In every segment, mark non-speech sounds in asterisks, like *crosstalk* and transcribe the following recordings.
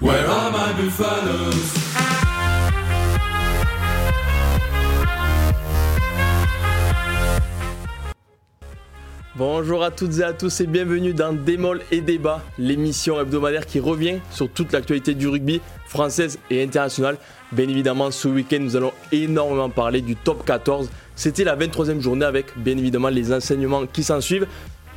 Where are my buffaloes? Bonjour à toutes et à tous et bienvenue dans Démol et Débat, l'émission hebdomadaire qui revient sur toute l'actualité du rugby française et internationale. Bien évidemment, ce week-end, nous allons énormément parler du top 14. C'était la 23e journée avec bien évidemment les enseignements qui s'en suivent.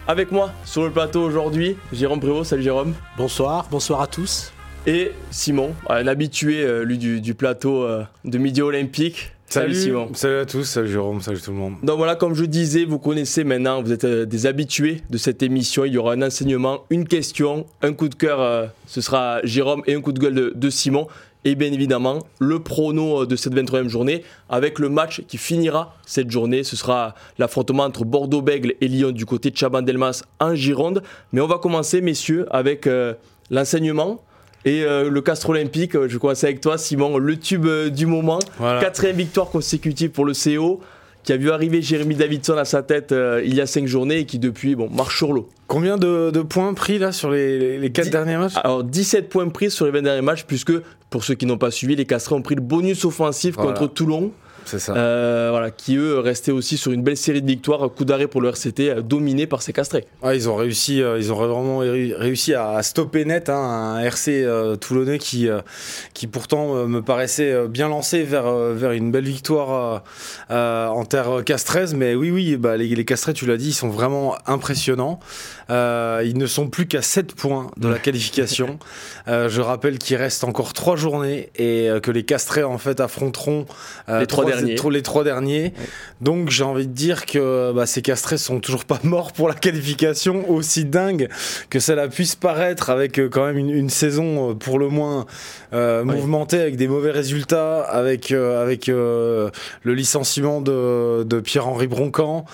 Avec moi sur le plateau aujourd'hui, Jérôme Prévost. Salut Jérôme. Bonsoir, bonsoir à tous. Et Simon, un habitué euh, lui du, du plateau euh, de Midi Olympique. Salut, Simon. Salut à tous, salut Jérôme, salut tout le monde. Donc voilà, comme je disais, vous connaissez maintenant, vous êtes euh, des habitués de cette émission. Il y aura un enseignement, une question, un coup de cœur, euh, ce sera Jérôme, et un coup de gueule de, de Simon. Et bien évidemment, le prono euh, de cette 23e journée avec le match qui finira cette journée. Ce sera l'affrontement entre Bordeaux-Bègle et Lyon du côté de Chaban-Delmas en Gironde. Mais on va commencer, messieurs, avec euh, l'enseignement. Et euh, le Castre Olympique, euh, je commence avec toi, Simon, le tube euh, du moment. Voilà. Quatrième victoire consécutive pour le CO, qui a vu arriver Jérémy Davidson à sa tête euh, il y a cinq journées et qui depuis bon, marche sur l'eau. Combien de, de points pris là sur les, les 4 Dix- derniers matchs? Alors 17 points pris sur les 20 derniers matchs, puisque pour ceux qui n'ont pas suivi, les Castrés ont pris le bonus offensif Voilà. contre Toulon, ça. euh, voilà, qui eux restaient aussi sur une belle série de victoires, coup d'arrêt pour le RCT, euh, dominé par ces Castrés. Ouais, ils ont réussi, euh, ils ont vraiment ré- réussi à stopper net hein, un RC euh, toulonnais qui, qui pourtant me paraissait bien lancé vers, vers une belle victoire en terre castreuse. Mais oui, oui, bah, les, les Castrés, tu l'as dit, ils sont vraiment impressionnants. Euh, ils ne sont plus qu'à 7 points de la *laughs* qualification. Euh, je rappelle qu'il reste encore 3 journées et que les Castrés en fait affronteront Les trois derniers. Les trois derniers. Donc j'ai envie de dire que bah, ces castrés sont toujours pas morts pour la qualification, aussi dingue que cela puisse paraître, avec euh, quand même une, une saison euh, pour le moins euh, mouvementée, avec des mauvais résultats, avec, euh, avec euh, le licenciement de, de Pierre-Henri Broncan.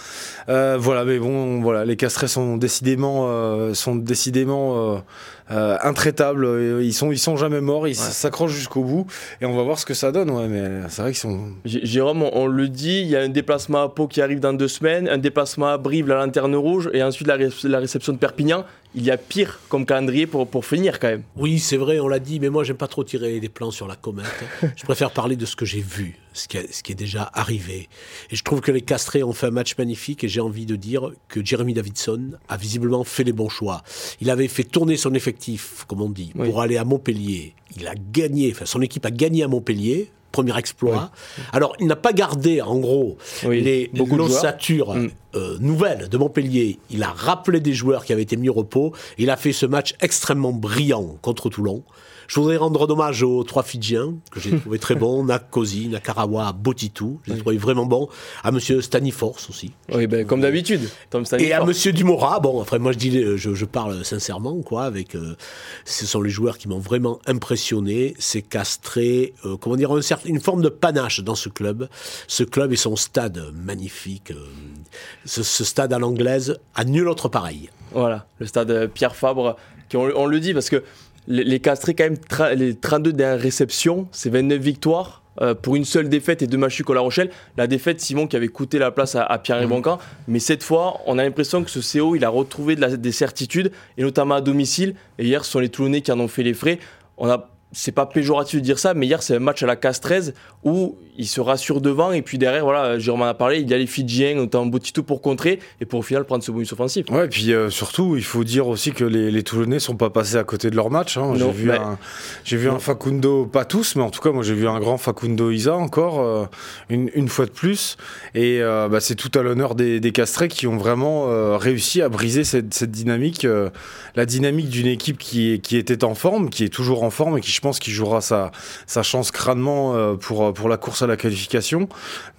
Euh, voilà, mais bon, voilà, les castrés sont décidément, euh, sont décidément intraitables. Ils sont, ils sont jamais morts, ils s'accrochent jusqu'au bout, et on va voir ce que ça donne. Ouais, mais c'est vrai qu'ils sont Jérôme, on, on le dit, il y a un déplacement à Pau qui arrive dans deux semaines, un déplacement à Brive, la Lanterne Rouge, et ensuite la, ré- la réception de Perpignan. Il y a pire comme calendrier pour, pour finir quand même. Oui, c'est vrai, on l'a dit, mais moi, j'aime pas trop tirer des plans sur la comète. *laughs* je préfère parler de ce que j'ai vu, ce qui, est- ce qui est déjà arrivé. Et je trouve que les Castrés ont fait un match magnifique et j'ai envie de dire que Jeremy Davidson a visiblement fait les bons choix. Il avait fait tourner son effectif, comme on dit, Oui. pour aller à Montpellier. Il a gagné, enfin, son équipe a gagné à Montpellier. Premier exploit. Alors, il n'a pas gardé, en gros, Oui, les l'ossature Mm. euh, nouvelle de Montpellier. Il a rappelé des joueurs qui avaient été mis au repos. Il a fait ce match extrêmement brillant contre Toulon. Je voudrais rendre hommage aux trois Fidjiens, que j'ai trouvé très bons, *laughs* Nakosi, Nakarawa, Botitou. Je les ai trouvés vraiment bons. À monsieur Staniforce aussi. Oui, ben, comme d'habitude. Et à. Monsieur Dumora, bon, après moi je dis, euh, je, je parle sincèrement, quoi, avec, euh, ce sont les joueurs qui m'ont vraiment impressionné, c'est castré, euh, comment dire, un certain- une forme de panache dans ce club. Ce club et son stade magnifique, euh, ce, ce stade à l'anglaise, à nul autre pareil. Voilà, le stade Pierre Fabre, qui, on, on le dit parce que les, les Castrés, quand même, tra- les 32 dernières réceptions, c'est 29 victoires. euh, pour une seule défaite et deux matchs à La Rochelle, la défaite Simon qui avait coûté la place à, à Pierre Broncan, mais cette fois on a l'impression que ce CO il a retrouvé de la- des certitudes et notamment à domicile. Et hier ce sont les Toulonnais qui en ont fait les frais. On a c'est pas péjoratif de dire ça, mais hier c'est un match à la casse 13 où il se rassure devant et puis derrière, voilà, Jérôme en a parlé, il y a les Fidjiens, notamment Botito pour contrer et pour au final prendre ce bonus offensif. Ouais, et puis euh, surtout, il faut dire aussi que les, les Toulonnais sont pas passés à côté de leur match. hein. J'ai vu, mais- un, vu un Facundo, pas tous, mais en tout cas, moi j'ai vu un grand Facundo Isa encore, euh, une, une fois de plus. Et euh, bah, c'est tout à l'honneur des, des Castrés qui ont vraiment réussi à briser cette, cette dynamique, la dynamique d'une équipe qui, qui était en forme, qui est toujours en forme et qui, je pense, qui jouera sa, sa chance crânement euh, pour, pour la course à la qualification.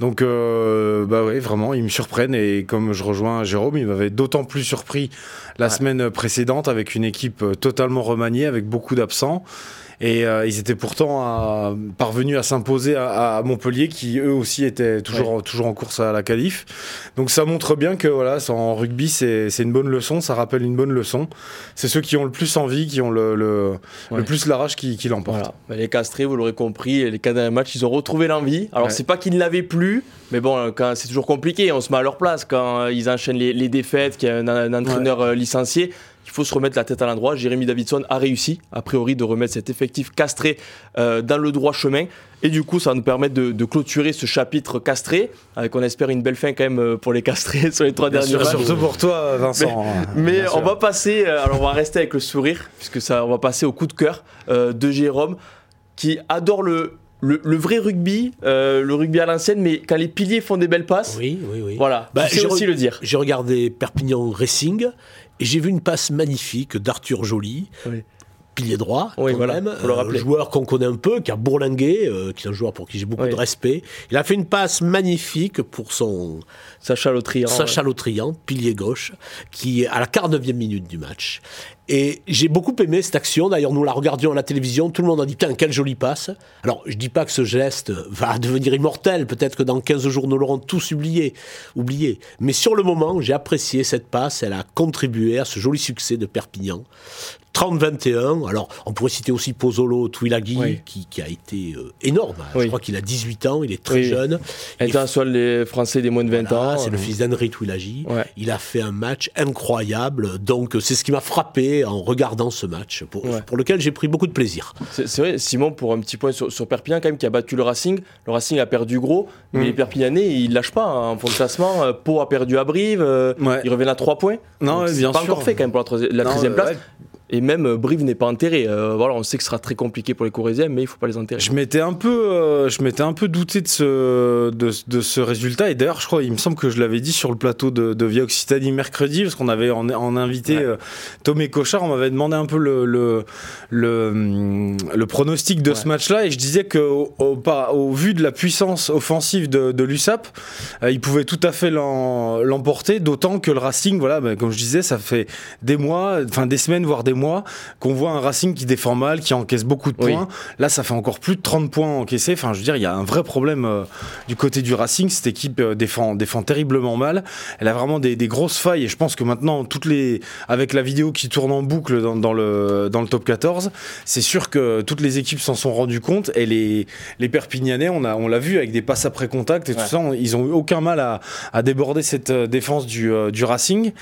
Donc, euh, bah ouais, vraiment, ils me surprennent. Et comme je rejoins Jérôme, il m'avait d'autant plus surpris la Ouais. semaine précédente avec une équipe euh, totalement remaniée, avec beaucoup d'absents. Et euh, ils étaient pourtant à- parvenus à s'imposer à, à Montpellier, qui eux aussi étaient toujours, toujours en course à la qualif. Donc ça montre bien que voilà, en rugby, c'est c'est une bonne leçon, ça rappelle une bonne leçon. C'est ceux qui ont le plus envie, qui ont le, le, Ouais. le plus la rage qui, qui l'emportent. Voilà. Bah, les castrés, vous l'aurez compris, les quatre derniers matchs, ils ont retrouvé l'envie. Alors, Ouais. c'est pas qu'ils ne l'avaient plus, mais bon, quand c'est toujours compliqué, on se met à leur place quand ils enchaînent les, les défaites, qu'il y a un, un entraîneur euh, licencié. Il faut se remettre la tête à l'endroit. Jérémy Davidson a réussi, a priori, de remettre cet effectif castré euh, dans le droit chemin. Et du coup, ça va nous permettre de, clôturer ce chapitre castré, avec on espère une belle fin quand même euh, pour les castrés *laughs* sur les trois derniers matchs. Surtout pour toi, Vincent. Mais, on va passer, euh, alors on va rester avec le sourire, puisque ça, on va passer au coup de cœur de Jérôme, qui adore le, le, vrai rugby, le rugby à l'ancienne, mais quand les piliers font des belles passes. Oui, oui, oui. Voilà, bah, j'ai aussi le dire. J'ai regardé Perpignan Racing et j'ai vu une passe magnifique d'Arthur Joly. Oui pilier droit, oui, voilà, même, un joueur qu'on connaît un peu, qui a bourlingué, euh, qui est un joueur pour qui j'ai beaucoup de respect. Il a fait une passe magnifique pour son Sacha Lautrian, Sacha Lautrian, pilier gauche, qui est à la 49e minute du match. Et j'ai beaucoup aimé cette action. D'ailleurs, nous la regardions à la télévision. Tout le monde a dit Putain, quelle jolie passe. Alors, je dis pas que ce geste va *laughs* devenir immortel. Peut-être que dans 15 jours, nous l'aurons tous oublié. oublié. Mais sur le moment, j'ai apprécié cette passe. Elle a contribué à ce joli succès de Perpignan. 30-21. Alors, on pourrait citer aussi Pozzolo Twilaghi, qui, a été euh, énorme. Je crois qu'il a 18 ans, il est très jeune. International les Français des moins de 20 ans. C'est le fils d'Henri Twilaghi. Il a fait un match incroyable. Donc, c'est ce qui m'a frappé en regardant ce match, pour, pour lequel j'ai pris beaucoup de plaisir. C'est vrai, Simon, pour un petit point sur, Perpignan, quand même, qui a battu le Racing. Le Racing a perdu gros, mais mm. les Perpignanais, ils lâchent pas hein, en fond de classement. Euh, Pau a perdu à Brive, euh, ils reviennent à 3 points. Non, bien pas encore fait quand même pour la, 13e place. Et même euh, Brive n'est pas enterré. Euh, voilà, on sait que ce sera très compliqué pour les Corésiens, mais il ne faut pas les enterrer. Je m'étais un peu, euh, je m'étais un peu douté de ce, de, de ce résultat. Et d'ailleurs, je crois, il me semble que je l'avais dit sur le plateau de, de Via Occitanie mercredi, parce qu'on avait en, en invité ouais. Tomé Cochard. On m'avait demandé un peu le, le, le, le pronostic de ce match-là. Et je disais que au, au, vu de la puissance offensive de, de l'USAP, il pouvait tout à fait l'emporter. D'autant que le Racing, voilà, ben, comme je disais, ça fait des mois, enfin des semaines, voire des mois qu'on voit un Racing qui défend mal, qui encaisse beaucoup de points. Là, ça fait encore plus de 30 points encaissés. Enfin, je veux dire, il y a un vrai problème euh, du côté du Racing. Cette équipe euh, défend, défend terriblement mal. Elle a vraiment des, grosses failles. Et je pense que maintenant, toutes les, avec la vidéo qui tourne en boucle dans, le, dans le top 14, c'est sûr que toutes les équipes s'en sont rendues compte. Et les, les Perpignanais, on l'a on vu avec des passes après contact et tout ça, ils ont eu aucun mal à, à déborder cette euh, défense du, du Racing.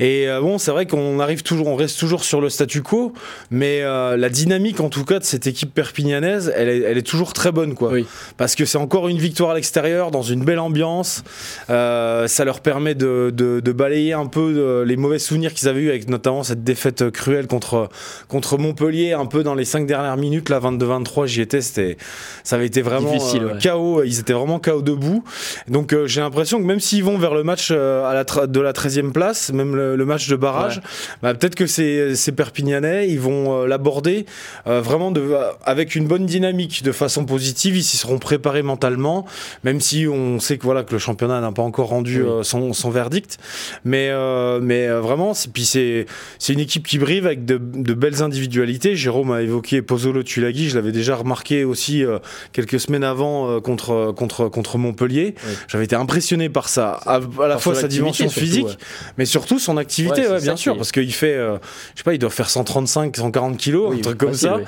Et bon, c'est vrai qu'on arrive toujours, on reste toujours sur le stade statu quo, mais euh, la dynamique en tout cas de cette équipe perpignanaise, elle est, elle est toujours très bonne, quoi. Parce que c'est encore une victoire à l'extérieur, dans une belle ambiance. Euh, ça leur permet de, de, balayer un peu euh, les mauvais souvenirs qu'ils avaient eu avec notamment cette défaite cruelle contre, contre Montpellier, un peu dans les cinq dernières minutes, là 22-23, j'y étais, c'était, ça avait été vraiment Difficile, chaos, ils étaient vraiment chaos debout. Donc j'ai l'impression que même s'ils vont vers le match à la de la 13e place, même le, match de barrage, bah, peut-être que c'est, c'est Perpignanais, ils vont euh, l'aborder euh, vraiment de, euh, avec une bonne dynamique, de façon positive. Ils s'y seront préparés mentalement, même si on sait que voilà que le championnat n'a pas encore rendu son, son, verdict. Mais mais vraiment, puis c'est c'est une équipe qui brive avec de, de, belles individualités. Jérôme a évoqué Pozzolo Tulagi, je l'avais déjà remarqué aussi quelques semaines avant contre contre contre Montpellier. J'avais été impressionné par ça, à, la fois sa dimension physique, mais surtout son activité, bien sûr, parce qu'il fait, je sais pas, il doit faire 135, 140 kilos, un truc comme ça,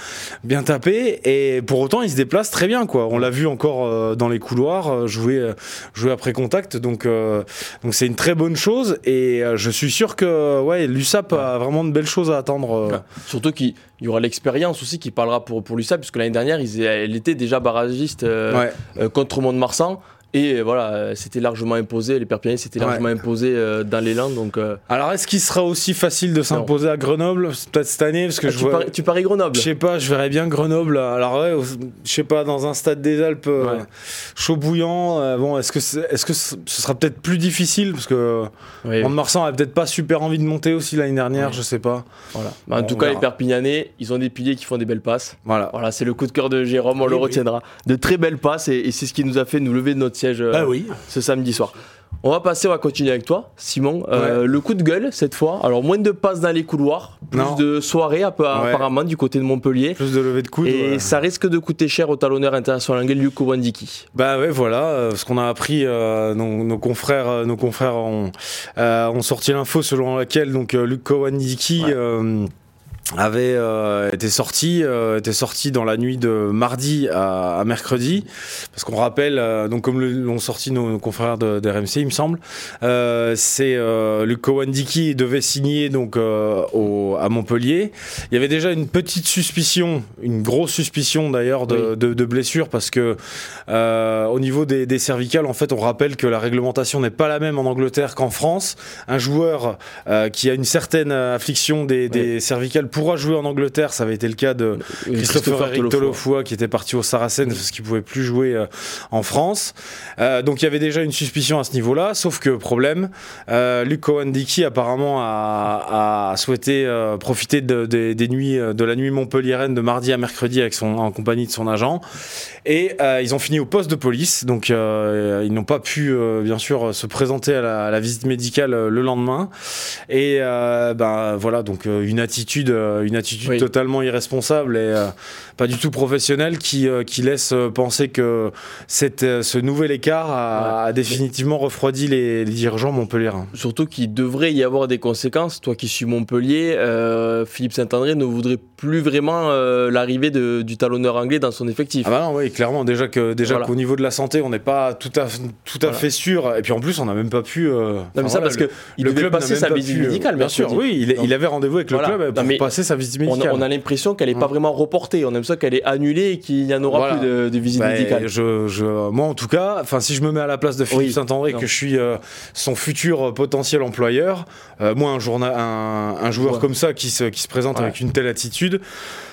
bien tapé. Et pour autant, il se déplace très bien, quoi. On l'a vu encore euh, dans les couloirs euh, jouer, euh, jouer après contact. Donc, donc c'est une très bonne chose. Et je suis sûr que, ouais, l'USAP a vraiment de belles choses à attendre. Surtout qu'il y aura l'expérience aussi qui parlera pour, pour l'USAP, puisque l'année dernière, elle était déjà barragiste contre Mont-de-Marsan. Et voilà, euh, c'était largement imposé, les Perpignanais s'étaient largement imposés euh, dans l'élan. Donc, euh, Alors est-ce qu'il sera aussi facile de s'imposer à Grenoble peut-être cette année parce que ah, je tu, tu, paries Grenoble Je sais pas, je verrais bien Grenoble. Alors ouais, je sais pas, dans un stade des Alpes chaud bouillant, bon, est-ce que, est-ce que ce sera peut-être plus difficile parce que oui, Marsan a peut-être pas super envie de monter aussi l'année dernière, je sais pas. Voilà. Bah, en tout cas, les Perpignanais, ils ont des piliers qui font des belles passes. Voilà, voilà c'est le coup de cœur de Jérôme, on le retiendra. De très belles passes et, et c'est ce qui nous a fait nous lever de notre euh, bah oui. ce samedi soir. On va passer, on va continuer avec toi, Simon. Euh, le coup de gueule cette fois. Alors moins de passes dans les couloirs, plus de soirées apparemment du côté de Montpellier. Plus de levée de coude. Et ça risque de coûter cher au talonneur international anglais Luke Wandiki. Bah ouais, voilà, euh, ce qu'on a appris, nos, confrères, nos confrères ont, ont sorti l'info selon laquelle donc Luke Wandiki avait euh, été sorti euh, était sorti dans la nuit de mardi à, à mercredi parce qu'on rappelle euh, donc comme l'ont sorti nos, nos confrères de, de, RMC il me semble euh, c'est euh, Luc Kowandiki devait signer donc au, à Montpellier il y avait déjà une petite suspicion une grosse suspicion d'ailleurs de, oui. de, de, blessure parce que au niveau des, des, cervicales en fait on rappelle que la réglementation n'est pas la même en Angleterre qu'en France un joueur qui a une certaine affliction des, des oui. cervicales pourra jouer en Angleterre. Ça avait été le cas de Christopher, Christopher Tolofoa qui était parti au Saracens parce qu'il pouvait plus jouer euh, en France. Euh, donc il y avait déjà une suspicion à ce niveau-là. Sauf que problème, euh, Luc Cohen-Dickey apparemment a, a souhaité euh, profiter de, de, des nuits de la nuit montpelliéraine de mardi à mercredi avec son, en compagnie de son agent. Et euh, ils ont fini au poste de police. Donc ils n'ont pas pu bien sûr se présenter à la, à la visite médicale le lendemain. Et ben voilà donc une attitude une attitude oui. totalement irresponsable et euh, pas du tout professionnelle qui, euh, qui laisse penser que cette, ce nouvel écart a, ouais. a définitivement refroidi les, les dirigeants montpelliérains. Surtout qu'il devrait y avoir des conséquences. Toi qui suis Montpellier, euh, Philippe Saint-André ne voudrait plus vraiment euh, l'arrivée du talonneur anglais dans son effectif. Ah bah non, oui, clairement. Déjà qu'au déjà voilà. qu'au niveau de la santé, on n'est pas tout à, tout à voilà. fait sûr. Et puis en plus, on n'a même pas pu. non, mais ça voilà, parce qu'il devait passer sa visite médicale, bien sûr. Oui, il, il, avait rendez-vous avec le club pour non, passer sa visite médicale. On a, a l'impression qu'elle n'est pas vraiment reportée. On aime ça qu'elle est annulée et qu'il n'y en aura voilà. plus de, de visite bah, médicale. Je, je, moi, en tout cas, si je me mets à la place de Philippe oui. Saint-André, que je suis euh, son futur potentiel employeur, euh, moi, un, journa- un, un joueur ouais. comme ça qui se, qui se présente ouais. avec une telle attitude,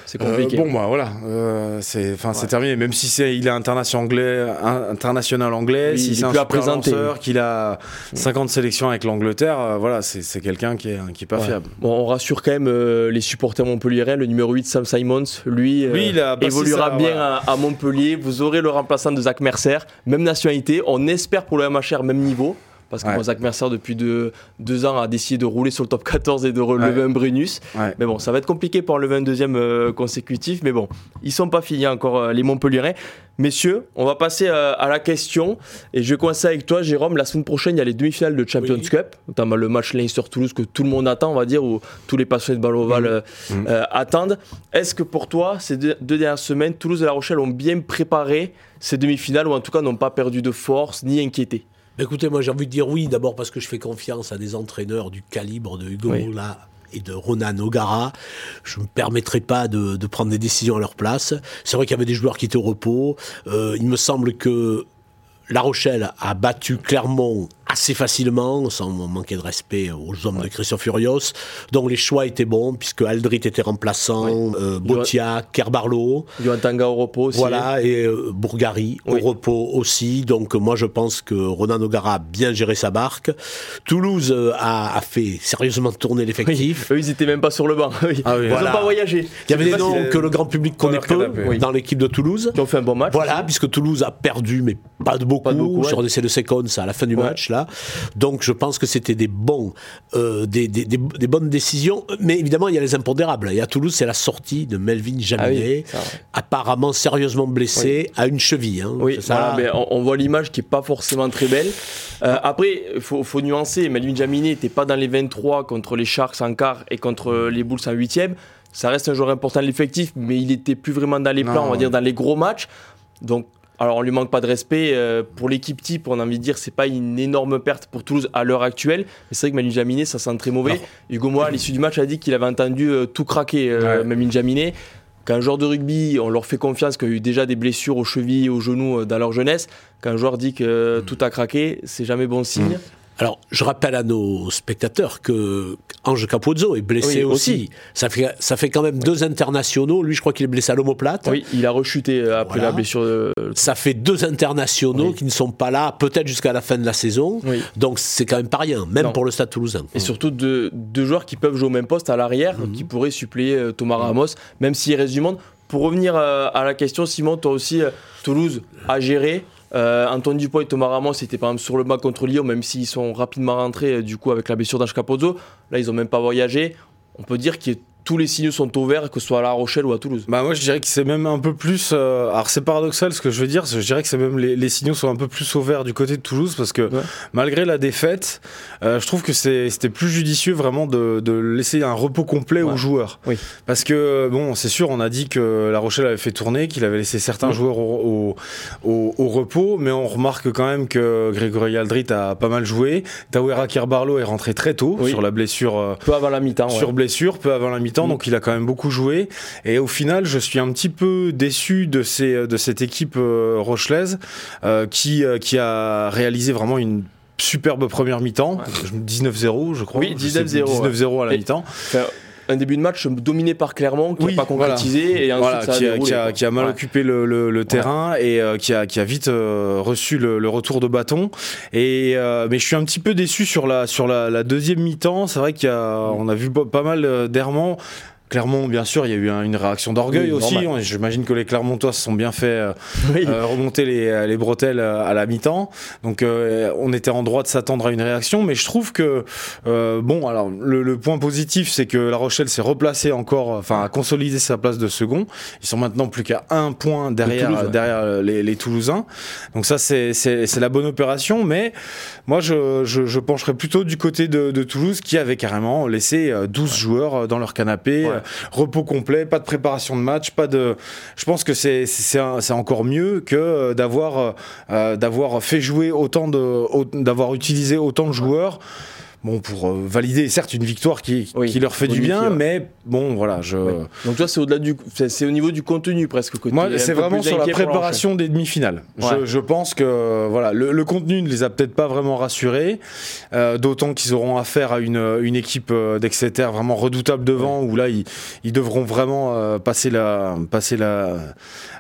c'est compliqué. Euh, bon, bah voilà, euh, c'est terminé. Même si c'est il est international anglais, international anglais, oui, si c'est un super lanceur, qu'il a 50 sélections avec l'Angleterre, euh, voilà, c'est quelqu'un qui est qui est pas ouais. fiable. Bon, on rassure quand même euh, les supporters montpelliérains. Le numéro 8, Sam Simons, lui, lui évoluera ça, bien à, à, Montpellier. Vous aurez le remplaçant de Zach Mercer, même nationalité. On espère pour le MHR même niveau parce que ouais. Zach Mercer depuis deux, deux, ans a décidé de rouler sur le top 14 et de relever ouais. un Brunus. Ouais. Mais bon, ça va être compliqué pour enlever un deuxième euh, consécutif. Mais bon, ils sont pas finis encore euh, les Montpellierais. Messieurs, on va passer euh, à la question et je vais commencer avec toi, Jérôme. La semaine prochaine, il y a les demi-finales de Champions oui. Cup, notamment le match Leinster-Toulouse que tout le monde attend, on va dire, où tous les passionnés de balle ovale mmh. mmh. attendent. Est-ce que pour toi, ces deux, deux dernières semaines, Toulouse et La Rochelle ont bien préparé ces demi-finales ou en tout cas n'ont pas perdu de force ni inquiété? Écoutez, moi j'ai envie de dire oui, d'abord parce que je fais confiance à des entraîneurs du calibre de Hugo oui. là et de Ronan O'Gara. Je ne me permettrai pas de, de, prendre des décisions à leur place. C'est vrai qu'il y avait des joueurs qui étaient au repos. Euh, il me semble que La Rochelle a battu Clermont assez facilement, sans manquer de respect aux hommes de Christian Furios. Donc les choix étaient bons, puisque Aldrit était remplaçant, ouais. euh, Botia, Kerbarlo. Tanga au repos aussi. Voilà, et euh, Bourgari oui. au repos aussi. Donc moi je pense que Ronan O'Gara a bien géré sa barque. Toulouse euh, a, a, fait sérieusement tourner l'effectif. Oui. Eux, ils étaient même pas sur le banc. Ah ils voilà. n'ont pas voyagé. Il y avait des noms que le grand public connaît peu oui. dans l'équipe de Toulouse. Qui ont fait un bon match. Voilà, puisque Toulouse a perdu, mais pas de beaucoup, pas de beaucoup sur ouais. essai de séquences à la fin du match. là. Donc je pense que c'était des bons, euh, des, des, des, des, bonnes décisions. Mais évidemment, il y a les impondérables. Et à Toulouse, c'est la sortie de Melvin Jaminet, ah oui, apparemment sérieusement blessé oui. à une cheville. Hein. Oui, voilà, mais on, on voit l'image qui est pas forcément très belle. Euh, après, il faut, faut, nuancer. Melvin Jaminet n'était pas dans les 23 contre les Sharks en quart et contre les Bulls en huitième. Ça reste un joueur important de l'effectif, mais il était plus vraiment dans les plans, non, on va dire dans les gros matchs. Donc alors on lui manque pas de respect euh, pour l'équipe type on a envie de dire c'est pas une énorme perte pour Toulouse à l'heure actuelle mais c'est vrai que Manu Jaminet ça sent très mauvais. Hugo Moa à l'issue du match a dit qu'il avait entendu euh, tout craquer euh, ouais. Manu Jaminet qu'un joueur de rugby on leur fait confiance qu'il y a eu déjà des blessures aux chevilles et aux genoux euh, dans leur jeunesse qu'un joueur dit que mmh. tout a craqué c'est jamais bon signe mmh. Alors, je rappelle à nos spectateurs que Ange Capozzo est blessé oui, aussi. aussi. Ça, fait, ça fait quand même deux internationaux. Lui, je crois qu'il est blessé à l'omoplate. Oui, il a rechuté euh, après voilà. la blessure. De... Ça fait deux internationaux oui. qui ne sont pas là, peut-être jusqu'à la fin de la saison. Oui. Donc, c'est quand même pas rien, même non. pour le Stade toulousain. Et surtout deux, deux, joueurs qui peuvent jouer au même poste à l'arrière, mm -hmm. qui pourraient suppléer euh, Thomas Ramos, même s'il reste du monde. Pour revenir euh, à la question, Simon, toi aussi, Toulouse a géré euh, Antoine Dupont et Thomas Ramos étaient par exemple sur le banc contre Lyon, même s'ils sont rapidement rentrés euh, du coup avec la blessure d'Ange Capozzo. Là, ils n'ont même pas voyagé. On peut dire qu'il y a tous les signaux sont au vert, que ce soit à La Rochelle ou à Toulouse. Bah moi je dirais que c'est même un peu plus. euh, alors c'est paradoxal ce que je veux dire. Je dirais que c'est même les, les signaux sont un peu plus au vert du côté de Toulouse parce que Ouais. malgré la défaite, euh, je trouve que c'était plus judicieux vraiment de, de laisser un repos complet Ouais. aux joueurs. Oui. Parce que bon, c'est sûr, on a dit que La Rochelle avait fait tourner, qu'il avait laissé certains joueurs au, au, au- au repos, mais on remarque quand même que Grégory Aldrit a pas mal joué. Tawera Kirbarlo est rentré très tôt Oui. sur la blessure. euh, Peu avant la mi-temps. sur blessure, peu avant la mi-temps, Donc il a quand même beaucoup joué. Et au final, je suis un petit peu déçu de, ces, de cette équipe euh, rochelaise euh, qui, euh, qui a réalisé vraiment une superbe première mi-temps. Je- 19-0, je crois. Oui, Je sais plus, 19-0, 19-0 à la mi-temps. Un début de match dominé par Clermont, qui n'a Oui, pas concrétisé, et ensuite Voilà, ça a qui, a, qui a- qui a mal Ouais. occupé le, le- le terrain et euh, qui, a, qui a vite euh, reçu le, le retour de bâton. Et, euh, mais je suis un petit peu déçu sur la, sur la, la deuxième mi-temps. C'est vrai qu'on a vu pas mal d'errements. Clermont, bien sûr, il y a eu un- une réaction d'orgueil Oui, aussi. J'imagine que les Clermontois se sont bien fait euh, Oui. euh, remonter les, les bretelles euh, à la mi-temps. Donc euh, on était en droit de s'attendre à une réaction, mais je trouve que euh, bon, alors le, le point positif, c'est que La Rochelle s'est replacée encore, enfin a consolidé sa place de second. Ils sont maintenant plus qu'à un point derrière Toulouse, ouais. derrière euh, les, les Toulousains. Donc ça c'est la bonne opération, mais moi je, je, je pencherais plutôt du côté de, de Toulouse qui avait carrément laissé euh, 12 joueurs euh, dans leur canapé. Ouais. Repos complet, pas de préparation de match, pas de. Je pense que c'est encore mieux que euh, d'avoir euh, euh, d'avoir fait jouer autant de d'avoir utilisé autant de joueurs. Bon, pour euh, valider certes une victoire qui, Oui, qui leur fait du bien, mais bon, voilà, je. Oui. Donc toi, c'est au-delà du, c'est au niveau du contenu presque. Que Moi, c'est vraiment sur la préparation des demi-finales. Ouais. Je, je pense que voilà, le, le contenu ne les a peut-être pas vraiment rassurés, euh, d'autant qu'ils auront affaire à une, une équipe euh, d'Exeter vraiment redoutable devant, où là, ils, ils devront vraiment euh, passer, la, passer la,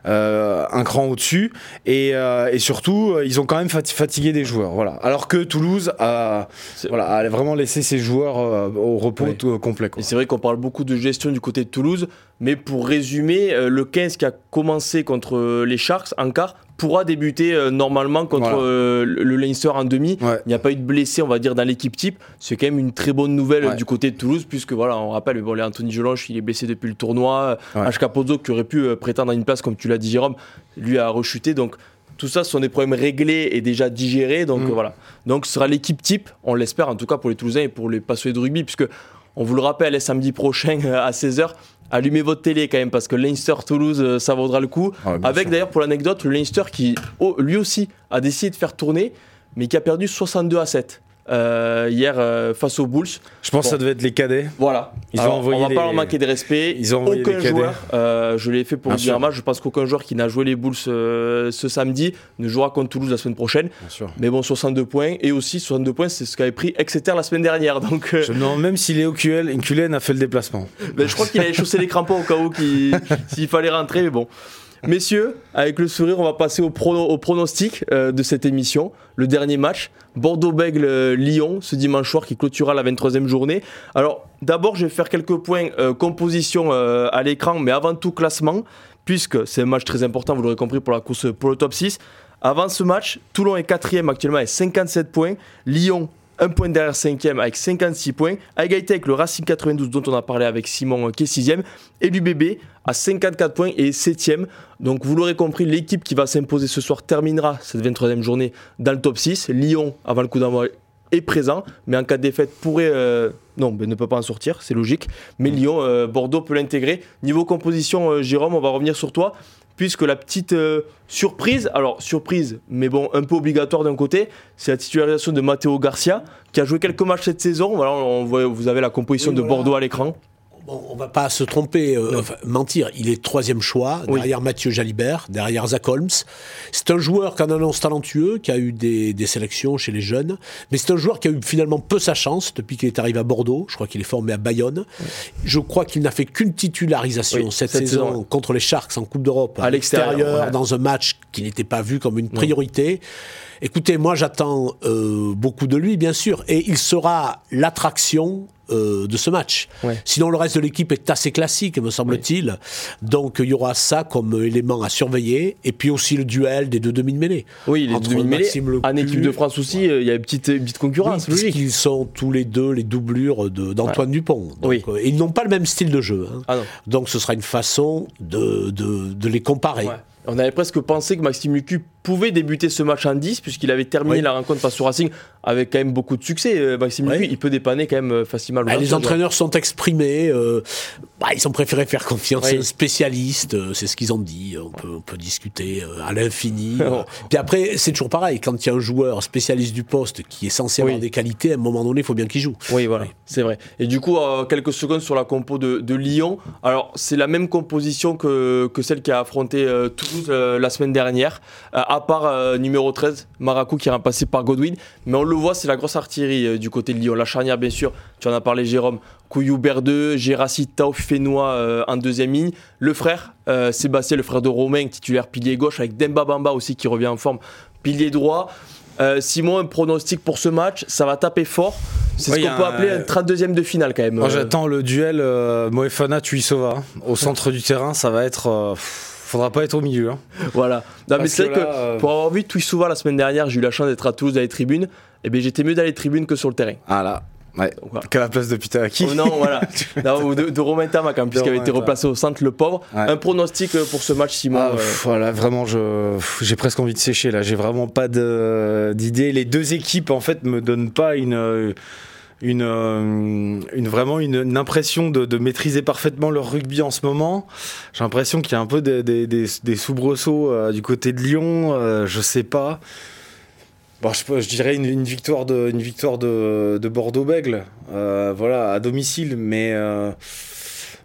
un cran au-dessus. Et, et surtout, ils ont quand même fati- fatigué des joueurs. Voilà. Alors que Toulouse a, voilà, a vraiment laissé ses joueurs euh, au repos tout- euh, complet. quoi. Et c'est vrai qu'on parle beaucoup de gestion du côté de Toulouse, mais pour résumer, euh, le 15 qui a commencé contre les Sharks en quart pourra débuter euh, normalement contre Voilà. euh, le le Leinster en demi. Ouais. Il n'y a pas eu de blessés, on va dire, dans l'équipe type. C'est quand même une très bonne nouvelle Ouais. du côté de Toulouse, puisque voilà, on rappelle, bon, les Anthony Gelonche, il est blessé depuis le tournoi. Ouais. H. Capozzo, qui aurait pu euh, prétendre à une place, comme tu l'as dit, Jérôme, lui a rechuté. Donc, tout ça, ce sont des problèmes réglés et déjà digérés. Donc, Mm. euh, voilà. Donc, ce sera l'équipe type, on l'espère, en tout cas pour les Toulousains et pour les passionnés de rugby, puisque on vous le rappelle, samedi prochain à 16h, allumez votre télé quand même, parce que Leinster-Toulouse, euh, ça vaudra le coup. Bien Avec d'ailleurs, pour l'anecdote, le Leinster qui, oh, lui aussi, a décidé de faire tourner, mais qui a perdu 62 à 7 euh, hier euh, face aux Bulls. Je pense que ça devait être les cadets. Voilà. Ils ont Alors, envoyé on va pas leur manquer de respect. Ils ont envoyé aucun les cadets. joueur, euh, je l'ai fait pour Bien dire sûr. mal, je pense qu'aucun joueur qui n'a joué les Bulls euh, ce samedi ne jouera contre Toulouse la semaine prochaine. Bien sûr. Mais bon, 62 points, et aussi 62 points, c'est ce qu'avait pris Exeter la semaine dernière. Donc, Je me demande même si Léo Cullen Cullen a fait le déplacement. *laughs* ben, je crois qu'il avait chaussé les crampons au cas où *laughs* s'il fallait rentrer, mais bon. Messieurs, avec le sourire, on va passer au, prono- au pronostic euh, de cette émission. Le dernier match, Bordeaux-Bègle-Lyon, ce dimanche soir qui clôturera la 23e journée. Alors, d'abord, je vais faire quelques points euh, composition euh, à l'écran, mais avant tout classement, puisque c'est un match très important, vous l'aurez compris, pour la course pour le top 6. Avant ce match, Toulon est quatrième actuellement avec 57 points. Lyon un point derrière 5 avec 56 points, à avec le Racing 92 dont on a parlé avec Simon euh, qui est 6 et l'UBB à 54 points et 7 Donc vous l'aurez compris, l'équipe qui va s'imposer ce soir terminera cette 23e journée dans le top 6. Lyon, avant le coup d'envoi, est présent, mais en cas de défaite pourrait... euh, non, ben, ne peut pas en sortir, c'est logique. Mais Lyon, euh, Bordeaux peut l'intégrer. Niveau composition, Jérôme, on va revenir sur toi puisque la petite euh, surprise, alors surprise, mais bon, un peu obligatoire d'un côté, c'est la titularisation de Matteo Garcia, qui a joué quelques matchs cette saison. Voilà, on voit, vous avez la composition Oui, de voilà. Bordeaux à l'écran. Bon, on va pas se tromper, euh, enfin, mentir. Il est troisième choix, Oui. derrière Mathieu Jalibert, derrière Zach Holmes. C'est un joueur qui en annonce talentueux, qui a eu des, des sélections chez les jeunes, mais c'est un joueur qui a eu finalement peu sa chance depuis qu'il est arrivé à Bordeaux. Je crois qu'il est formé à Bayonne. Je crois qu'il n'a fait qu'une titularisation Oui, cette, cette saison, saison, ouais. contre les Sharks en Coupe d'Europe, À l'extérieur, ouais. dans un match qui n'était pas vu comme une priorité. Écoutez, moi j'attends euh, beaucoup de lui, bien sûr, et il sera l'attraction euh, de ce match. Ouais. Sinon, le reste de l'équipe est assez classique, me semble-t-il. Donc, il y aura ça comme élément à surveiller. Et puis aussi le duel des deux demi-mêlées. Oui, les Entre demi-mêlées. En équipe de France aussi, euh, il y a une petite, une petite concurrence, Oui, logique. puisqu'ils sont tous les deux les doublures d'Antoine Dupont. Donc, Oui. euh, ils n'ont pas le même style de jeu. hein. Ah. Donc, ce sera une façon de, de, de les comparer. On avait presque pensé que Maxime Lucu pouvait débuter ce match en 10, puisqu'il avait terminé Oui. la rencontre face au Racing avec quand même beaucoup de succès. Euh, Maxime. Lucu, il peut dépanner quand même euh, facilement. à Bah, les entraîneurs sont exprimés. euh, bah, ils ont préféré faire confiance Oui. à un spécialiste. euh, c'est ce qu'ils ont dit. On peut, on peut discuter euh, à l'infini. *laughs* Puis après, c'est toujours pareil. Quand il y a un joueur spécialiste du poste qui est censé avoir Oui. des qualités, à un moment donné, il faut bien qu'il joue. Oui, voilà, c'est vrai. Et du coup, quelques secondes sur la compo de, de Lyon. Alors, c'est la même composition que, que celle qui a affronté Toulouse la semaine dernière, à part euh, numéro 13, Maracou, qui est remplacé par Godwin. Mais on le voit, c'est la grosse artillerie euh, du côté de Lyon. La charnière, bien sûr, tu en as parlé, Jérôme. Couillou Berdeux, Gérassi Tauf Fénois euh, en deuxième ligne. Le frère, Sébastien, le frère de Romain, titulaire pilier gauche, avec Demba Bamba aussi qui revient en forme, pilier droit. Euh, Simon, un pronostic pour ce match, ça va taper fort. C'est Ouais, ce qu'on peut appeler un 32e de finale quand même. Moi j'attends le duel euh, Moefana Tuisova au centre du terrain, ça va être euh, pff, faudra pas être au milieu. hein. Voilà. Non, mais c'est vrai que là, euh, pour avoir vu Tuisova la semaine dernière, j'ai eu la chance d'être à Toulouse dans les tribunes. Et bien j'étais mieux dans les tribunes que sur le terrain. Ah là, ouais. Donc, voilà. Qu'à la place de Peter Aki. Oh non, voilà. *laughs* Non, ou de, de Romain Tamac, hein, puisqu'il avait été replacé au centre, le pauvre. Ouais. Un pronostic euh, pour ce match, Simon. Ah, euh, voilà, vraiment, je, j'ai presque envie de sécher là. J'ai vraiment pas de- d'idée. Les deux équipes, en fait, me donnent pas une, euh, une, euh, une vraiment une, impression de, maîtriser parfaitement leur rugby en ce moment. J'ai l'impression qu'il y a un peu des, des, des, soubresauts euh, du côté de Lyon. euh, je sais pas. Bon, je, dirais une, victoire de, de, de Bordeaux-Bègle, voilà, à domicile, mais.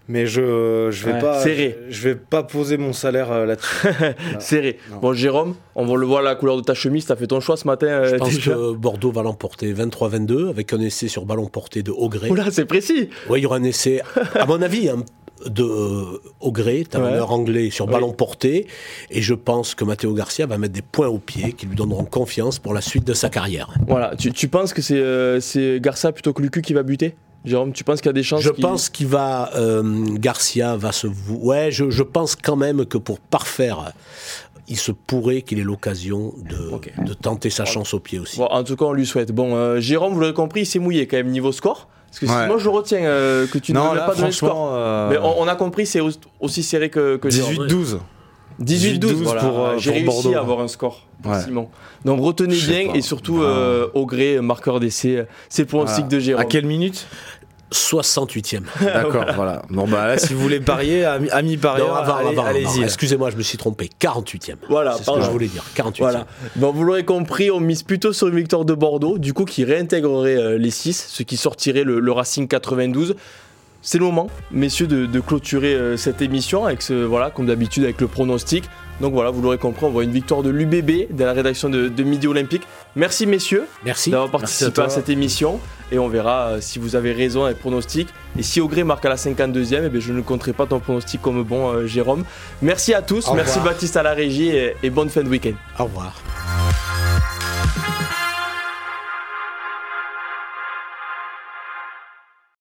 Mais je, je vais Ouais, pas serré. je vais pas poser mon salaire euh, là-dessus. *laughs* serré. Non. Bon, Jérôme, on va le voir à la couleur de ta chemise. T'as fait ton choix ce matin euh, Je pense déjà que Bordeaux va l'emporter 23-22 avec un essai sur ballon porté de Augré. Oula, c'est précis. Oui, il y aura un essai, à mon avis, hein, de euh, Augré, talonneur anglais sur Oui. ballon porté. Et je pense que Matteo Garcia va mettre des points au pied qui lui donneront confiance pour la suite de sa carrière. Voilà. Tu, tu penses que c'est euh, c'est Garça plutôt que Lucu qui va buter? Jérôme, tu penses qu'il y a des chances Je qu'il- pense qu'il va. euh, Garcia va se. Ouais, je, je pense quand même que pour parfaire, il se pourrait qu'il ait l'occasion de, de tenter sa chance au pied aussi. Bon, en tout cas, on lui souhaite. Bon, euh, Jérôme, vous l'avez compris, il s'est mouillé quand même niveau score. Parce que Ouais. moi, je retiens euh, que tu là, pas donner le score. euh, Mais on, on a compris, c'est au- aussi serré que, que Jérôme. 18-12. 18-12 18-12 voilà. pour, euh, J'ai pour réussi Bordeaux. à avoir un score, Ouais. Simon. Donc retenez bien pas. et surtout Ah. euh, au gré, marqueur d'essai. C'est le pronostic Voilà. de Jérôme. À quelle minute 68e. *laughs* D'accord, voilà. Bon, bah là, si vous voulez parier, ami, ami parieur, Non, avant, allez- allez-y. Excusez-moi, je me suis trompé. 48e. Voilà, c'est ce que je voulais dire. 48e. Voilà. Bon, vous l'aurez compris, on mise plutôt sur une victoire de Bordeaux, du coup qui réintégrerait euh, les 6, ce qui sortirait le, le Racing 92. C'est le moment, messieurs, de, de clôturer euh, cette émission avec ce, voilà, comme d'habitude, avec le pronostic. Donc voilà, vous l'aurez compris, on voit une victoire de l'UBB de la rédaction de, de Midi Olympique. Merci messieurs Merci. d'avoir Merci participé à cette émission et on verra euh, si vous avez raison avec pronostic. Et si Augré marque à la 52e, eh bien, je ne compterai pas ton pronostic comme bon, euh, Jérôme. Merci à tous, Au merci revoir. Baptiste à la régie et- et bonne fin de week-end. Au revoir.